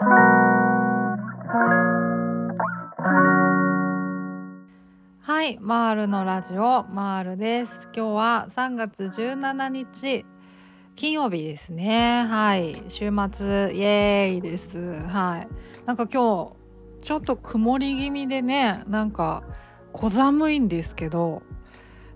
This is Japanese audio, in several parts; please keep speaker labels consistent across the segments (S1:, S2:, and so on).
S1: はいマールのラジオマールです。今日は3月17日金曜日ですね。はい週末イエーイです。はい。なんか今日ちょっと曇り気味でねなんか小寒いんですけど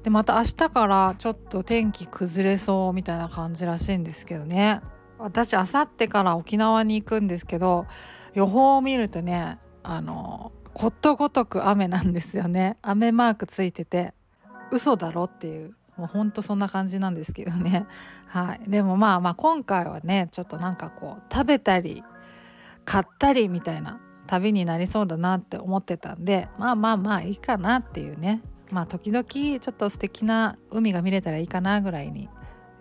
S1: でまた明日からちょっと天気崩れそうみたいな感じらしいんですけどね。私あさってから沖縄に行くんですけど予報を見るとねあのことごとく雨なんですよね。雨マークついてて嘘だろっていうもうほんとそんな感じなんですけどね。はい。でもまあまあ今回はねちょっとなんかこう食べたり買ったりみたいな旅になりそうだなって思ってたんでまあまあまあいいかなっていうね。まあ時々ちょっと素敵な海が見れたらいいかなぐらいに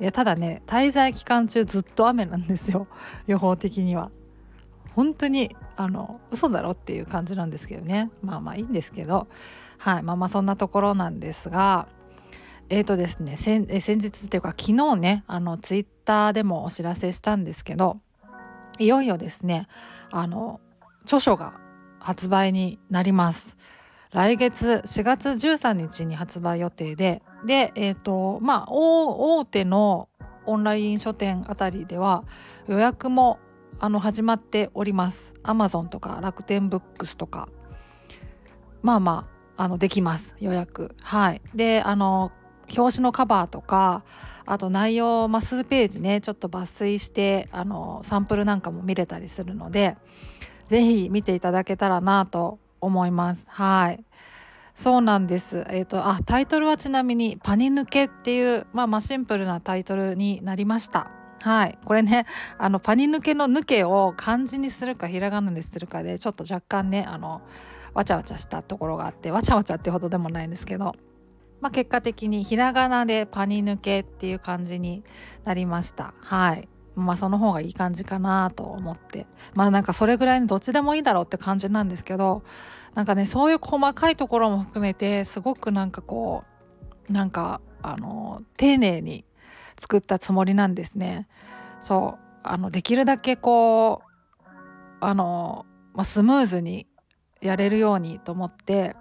S1: いやただね滞在期間中ずっと雨なんですよ。予報的には。本当にあの嘘だろっていう感じなんですけどね。まあまあいいんですけど。はい。まあまあそんなところなんですが。えーとですね先先日っていうか昨日ねあのツイッターでもお知らせしたんですけど。いよいよですねあの著書が発売になります。来月4月13日に発売予定ででえっ、ー、とまあ大手のオンライン書店あたりでは予約もあの始まっております。Amazon とか楽天ブックスとか。まあまああのできます。予約。はい。であの表紙のカバーとかあと内容、まあ、数ページねちょっと抜粋してあのサンプルなんかも見れたりするので是非見ていただけたらなと思います。はい。そうなんです。えっ、ー、とあタイトルはちなみにパニ抜けっていうまあまあシンプルなタイトルになりました。はい、これねあのパニ抜けの抜けを漢字にするかひらがなにするかでちょっと若干ねあのわちゃわちゃしたところがあってわちゃわちゃってほどでもないんですけど、まあ、結果的にひらがなでパニ抜けっていう感じになりました。はい。まあその方がいい感じかなと思ってまあなんかそれぐらいにどっちでもいいだろうって感じなんですけどなんかねそういう細かいところも含めてすごくなんかこうなんかあの丁寧に作ったつもりなんですね。そうあのできるだけこうあの、まあ、スムーズにやれるようにと思って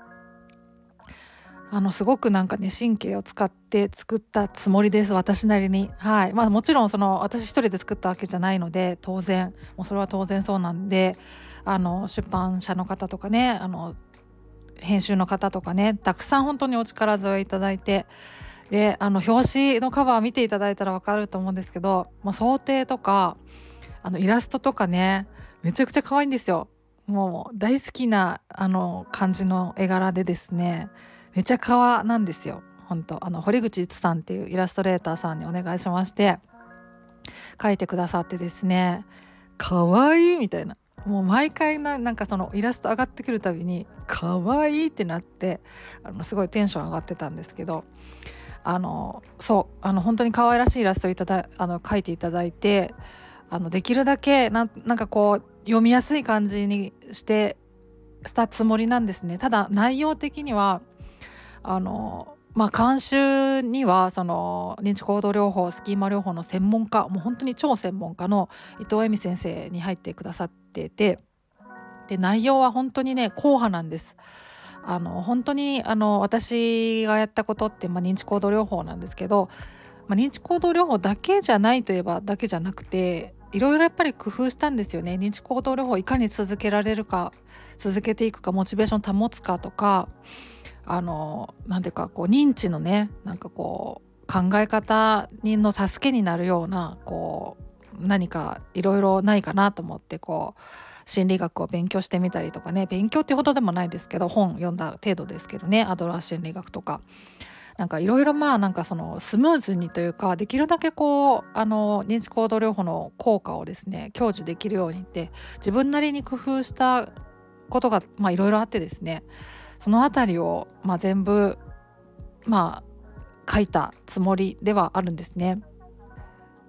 S1: あのすごくなんかね神経を使って作ったつもりです。私なりに。はい。まあもちろんその私一人で作ったわけじゃないので当然。もうそれは当然そうなんであの出版社の方とかねあの編集の方とかねたくさん本当にお力添えいただいてであの表紙のカバー見ていただいたら分かると思うんですけどもう想定とかあのイラストとかねめちゃくちゃ可愛いんですよ。もう大好きなあの感じの絵柄でですね。めちゃ可なんですよ。本当あの堀口一さんっていうイラストレーターさんにお願いしまして描いてくださってですね可愛いいみたいなもう毎回ななんかそのイラスト上がってくるたびに可愛いいってなってあのすごいテンション上がってたんですけどあのそうあの本当に可愛らしいイラストをいただあの描いていただいてあのできるだけななんかこう読みやすい感じにしてしたつもりなんですね。ただ内容的にはあのまあ監修にはその認知行動療法スキーマ療法の専門家もう本当に超専門家の伊藤恵美先生に入ってくださっててで内容は本当にね硬派なんです。あの本当にあの私がやったことって、まあ、認知行動療法なんですけど、まあ、認知行動療法だけじゃないといえばだけじゃなくていろいろやっぱり工夫したんですよね認知行動療法いかに続けられるか続けていくかモチベーション保つかとかあのなんていうかこう認知のねなんかこう考え方人の助けになるようなこう何かいろいろないかなと思ってこう心理学を勉強してみたりとかね勉強っていうほどでもないですけど本読んだ程度ですけどねアドラー心理学とか。なんかいろいろまあなんかそのスムーズにというかできるだけこうあの認知行動療法の効果をですね享受できるようにって自分なりに工夫したことがまあいろいろあってですねその辺りをまあ全部まあ書いたつもりではあるんですね。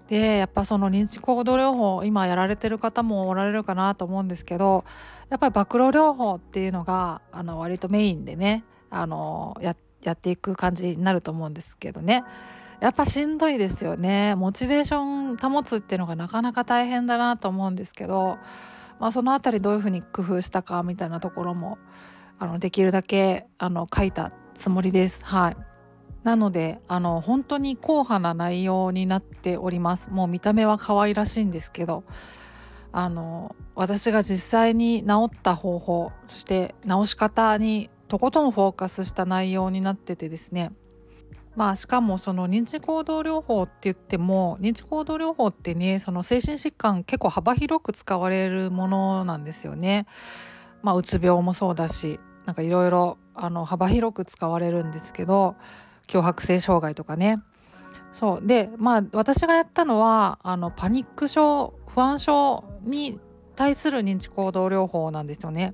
S1: でやっぱその認知行動療法今やられてる方もおられるかなと思うんですけどやっぱり暴露療法っていうのがあの割とメインでねあのやっていく感じになると思うんですけどねやっぱしんどいですよねモチベーション保つっていうのがなかなか大変だなと思うんですけど、まあ、その辺りどういうふうに工夫したかみたいなところもあのできるだけあの書いたつもりです。はいなのであの本当に硬派な内容になっておりますもう見た目は可愛らしいんですけどあの私が実際に治った方法そして治し方にとことんフォーカスした内容になっててですねまあしかもその認知行動療法って言っても認知行動療法ってねその精神疾患結構幅広く使われるものなんですよね。まあ、うつ病もそうだしなんかいろいろ幅広く使われるんですけど強迫性障害とかねそうでまあ私がやったのはあのパニック症不安症に対する認知行動療法なんですよね。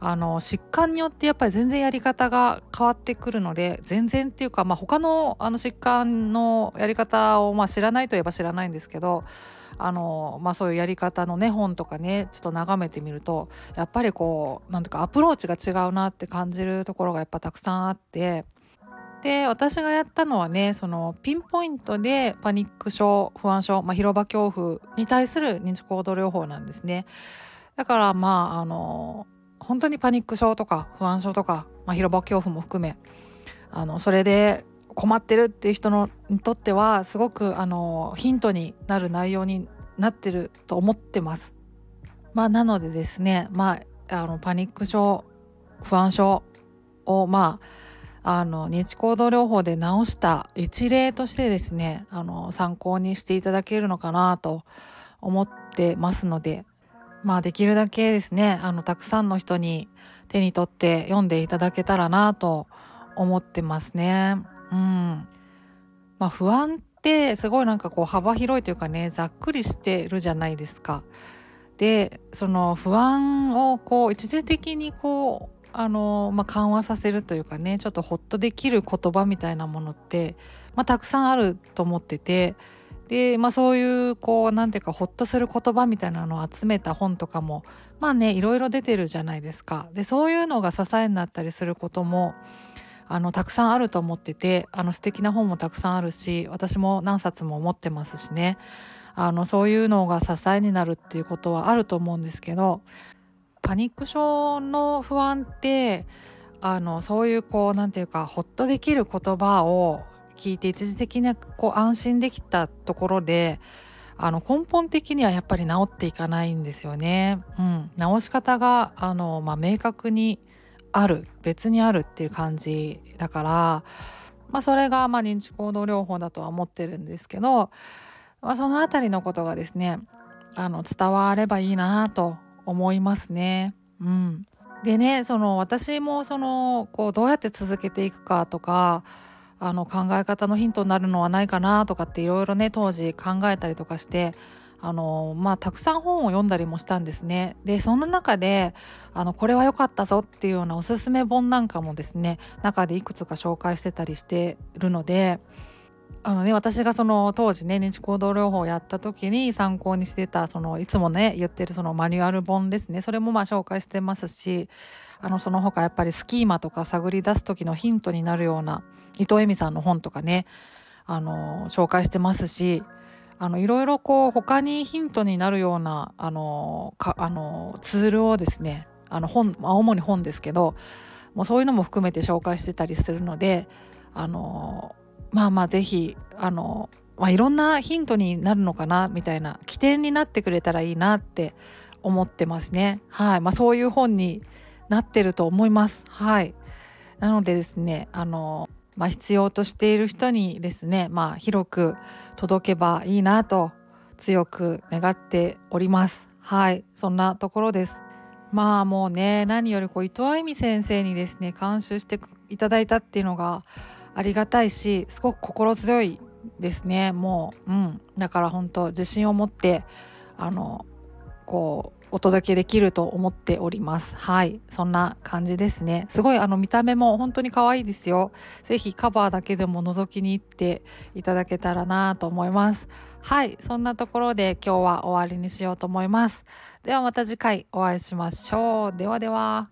S1: あの疾患によってやっぱり全然やり方が変わってくるので全然っていうか、まあ、他のあの疾患のやり方をまあ知らないといえば知らないんですけどあの、まあ、そういうやり方のね本とかねちょっと眺めてみるとやっぱりこうなんていうかアプローチが違うなって感じるところがやっぱたくさんあってで私がやったのはねそのピンポイントでパニック症不安症、まあ、広場恐怖に対する認知行動療法なんですね。だからまああの本当にパニック症とか不安症とか、まあ、広場恐怖も含めあのそれで困ってるっていう人のにとってはすごくあのヒントになる内容になってると思ってます。まあ、なのでですね、まあ、あのパニック症不安症をまああの認知行動療法で治した一例としてですねあの参考にしていただけるのかなと思ってますのでまあできるだけですねあのたくさんの人に手に取って読んでいただけたらなと思ってますね。うん。まあ不安ってすごいなんかこう幅広いというかねざっくりしてるじゃないですか。でその不安をこう一時的にこうあの、まあ、緩和させるというかねちょっとホッとできる言葉みたいなものって、まあ、たくさんあると思っててで、まあ、そういうこうなんていうかホッとする言葉みたいなのを集めた本とかもまあねいろいろ出てるじゃないですか。でそういうのが支えになったりすることもあのたくさんあると思っててあの素敵な本もたくさんあるし私も何冊も持ってますしねあのそういうのが支えになるっていうことはあると思うんですけどパニック症の不安ってあのそういうこう何て言うかホッとできる言葉を聞いて一時的にこう安心できたところであの根本的にはやっぱり治っていかないんですよね。うん、治し方があの、まあ、明確にある別にあるっていう感じだから、まあ、それがま認知行動療法だとは思ってるんですけど、まあ、その辺りのことがですねあの伝わればいいなと思いますね。うん、でねその私もそのこうどうやって続けていくかとかあの考え方のヒントになるのはないかなとかっていろいろね当時考えたりとかしてあのまあたくさん本を読んだりもしたんですね。でその中であのこれは良かったぞっていうようなおすすめ本なんかもですね中でいくつか紹介してたりしてるので。あのね、私がその当時ね認知行動療法をやった時に参考にしてたそのいつもね言ってるそのマニュアル本ですねそれもまあ紹介してますしあのその他やっぱりスキーマとか探り出す時のヒントになるような伊藤恵美さんの本とかねあの紹介してますしあのいろいろこう他にヒントになるようなあのかあのツールをですねあの本まあ主に本ですけどもうそういうのも含めて紹介してたりするのであのまあまあ是非あの、まあ、いろんなヒントになるのかなみたいな起点になってくれたらいいなって思ってますね。はいまあ、そういう本になってると思います。はいなのでですねあのまあ、必要としている人にですね、まあ、広く届けばいいなと強く願っております。はいそんなところです。まあもうね何よりこう伊藤愛美先生にですね監修していただいたっていうのがありがたいしすごく心強いですねもううんだから本当自信を持ってあのこうお届けできると思っております。はい。そんな感じですね。すごいあの見た目も本当に可愛いですよ。ぜひカバーだけでも覗きに行っていただけたらなと思います。はい。そんなところで今日は終わりにしようと思います。ではまた次回お会いしましょう。ではでは。